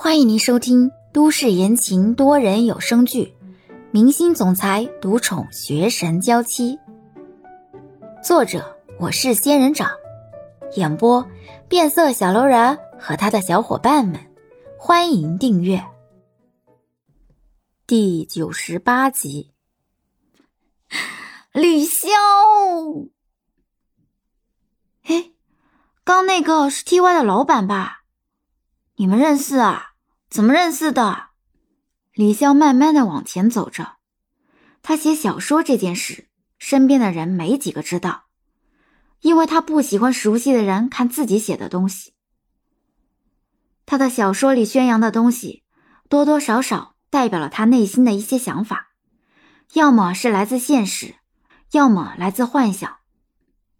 欢迎您收听都市言情多人有声剧《明星总裁独宠学神娇妻》，作者我是仙人掌，演播变色小楼人和他的小伙伴们。欢迎订阅第九十八集。李潇，哎，刚那个是 T Y 的老板吧？你们认识啊？怎么认识的？李潇慢慢的往前走着。他写小说这件事，身边的人没几个知道，因为他不喜欢熟悉的人看自己写的东西。他的小说里宣扬的东西，多多少少代表了他内心的一些想法，要么是来自现实，要么来自幻想。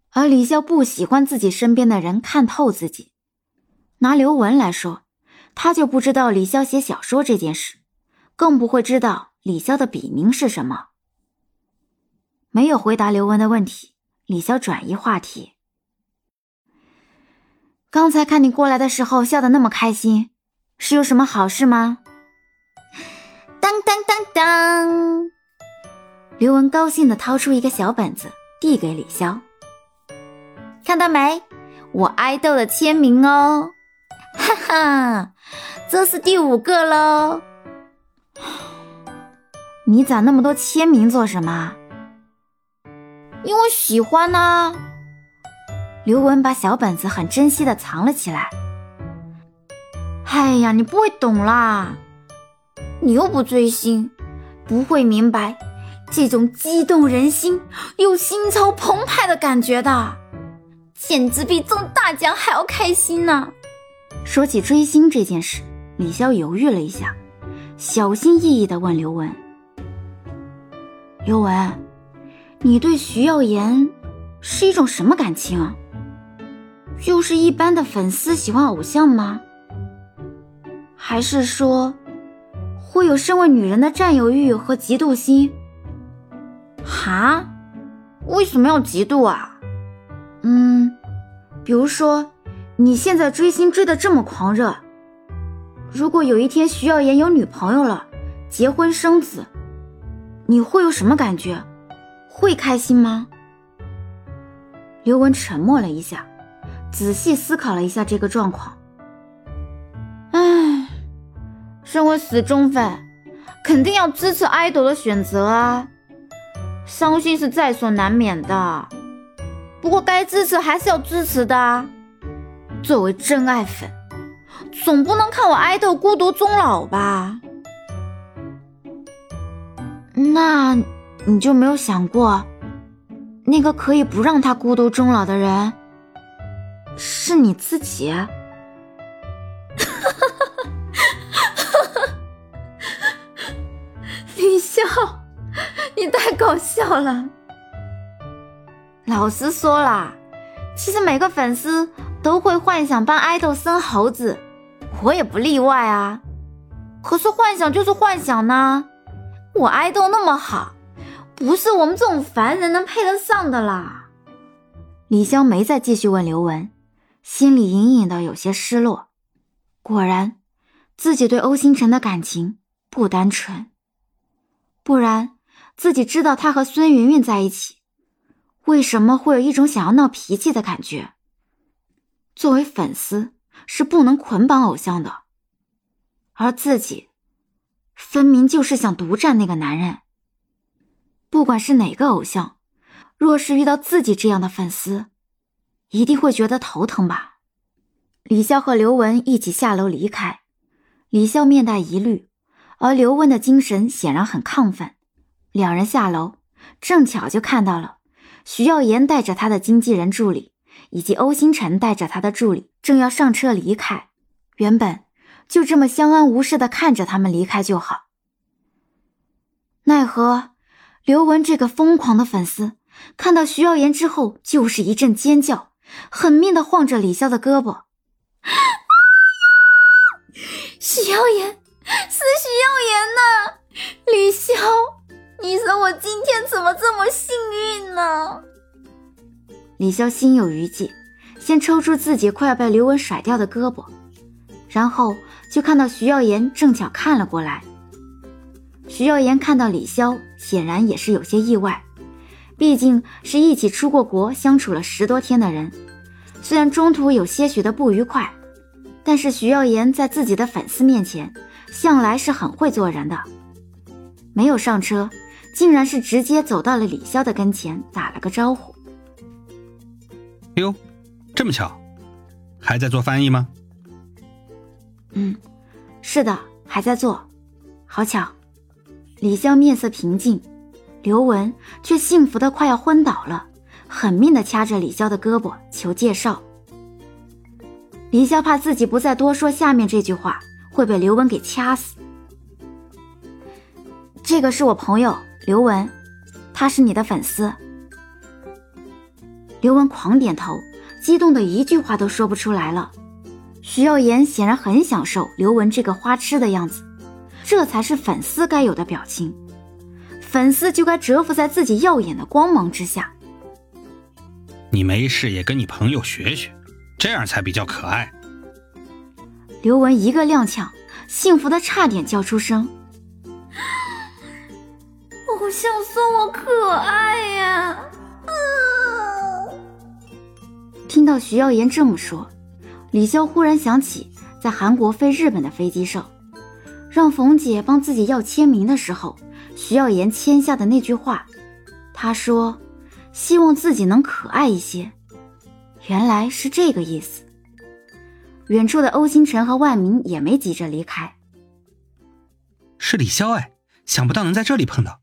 而李潇不喜欢自己身边的人看透自己。拿刘雯来说。他就不知道李潇写小说这件事，更不会知道李潇的笔名是什么。没有回答刘雯的问题，李潇转移话题。刚才看你过来的时候笑得那么开心，是有什么好事吗？当当当当！刘雯高兴的掏出一个小本子，递给李潇。看到没，我爱豆的签名哦。哈哈，这是第五个喽。你攒那么多签名做什么？因为喜欢呢。刘雯把小本子很珍惜的藏了起来。哎呀，你不会懂啦，你又不追星，不会明白这种激动人心又心潮澎湃的感觉的，简直比中大奖还要开心呢。说起追星这件事，李潇犹豫了一下，小心翼翼地问刘雯：“刘雯，你对徐耀言是一种什么感情啊？就是一般的粉丝喜欢偶像吗？还是说会有身为女人的占有欲和嫉妒心？哈？为什么要嫉妒啊？嗯，比如说……”你现在追星追的这么狂热，如果有一天徐耀言有女朋友了，结婚生子，你会有什么感觉？会开心吗？刘雯沉默了一下，仔细思考了一下这个状况。唉，身为死忠粉，肯定要支持爱豆的选择啊，伤心是在所难免的，不过该支持还是要支持的。作为真爱粉，总不能看我爱豆孤独终老吧？那你就没有想过，那个可以不让他孤独终老的人，是你自己？李笑，你太搞笑了。老实说啦，其实每个粉丝。都会幻想帮爱豆生猴子，我也不例外啊。可是幻想就是幻想呢，我爱豆那么好，不是我们这种凡人能配得上的啦。李潇没再继续问刘雯，心里隐隐的有些失落。果然，自己对欧星辰的感情不单纯，不然自己知道他和孙云云在一起，为什么会有一种想要闹脾气的感觉？作为粉丝是不能捆绑偶像的，而自己分明就是想独占那个男人。不管是哪个偶像，若是遇到自己这样的粉丝，一定会觉得头疼吧？李潇和刘雯一起下楼离开，李潇面带疑虑，而刘雯的精神显然很亢奋。两人下楼，正巧就看到了徐耀言带着他的经纪人助理。以及欧星辰带着他的助理正要上车离开，原本就这么相安无事的看着他们离开就好，奈何刘雯这个疯狂的粉丝看到徐耀言之后就是一阵尖叫，狠命的晃着李潇的胳膊。徐耀言，是徐耀言呐！李潇，你说我今天怎么这么幸运呢？李潇心有余悸，先抽出自己快要被刘文甩掉的胳膊，然后就看到徐耀言正巧看了过来。徐耀言看到李潇，显然也是有些意外，毕竟是一起出过国、相处了十多天的人。虽然中途有些许的不愉快，但是徐耀言在自己的粉丝面前，向来是很会做人的。没有上车，竟然是直接走到了李潇的跟前，打了个招呼。哟，这么巧，还在做翻译吗？嗯，是的，还在做。好巧。李潇面色平静，刘文却幸福的快要昏倒了，狠命的掐着李潇的胳膊求介绍。李潇怕自己不再多说下面这句话，会被刘文给掐死。这个是我朋友刘文，他是你的粉丝。刘雯狂点头，激动的一句话都说不出来了。徐耀言显然很享受刘雯这个花痴的样子。这才是粉丝该有的表情，粉丝就该折服在自己耀眼的光芒之下。你没事也跟你朋友学学，这样才比较可爱。刘雯一个踉跄，幸福的差点叫出声。偶像说我可爱呀！听到徐耀言这么说，李潇忽然想起在韩国飞日本的飞机上。让冯姐帮自己要签名的时候，徐耀言签下的那句话，他说：“希望自己能可爱一些。”原来是这个意思。远处的欧星辰和万明也没急着离开。是李潇哎，想不到能在这里碰到，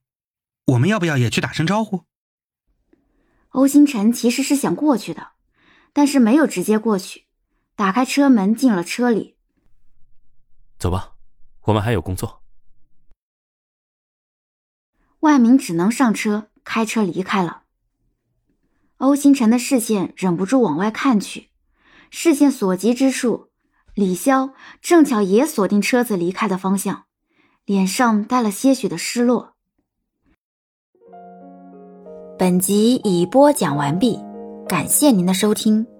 我们要不要也去打声招呼？欧星辰其实是想过去的，但是没有直接过去，打开车门进了车里。走吧。我们还有工作。万明只能上车，开车离开了。欧星辰的视线忍不住往外看去，视线所及之处，李潇正巧也锁定车子离开的方向，脸上带了些许的失落。本集已播讲完毕，感谢您的收听。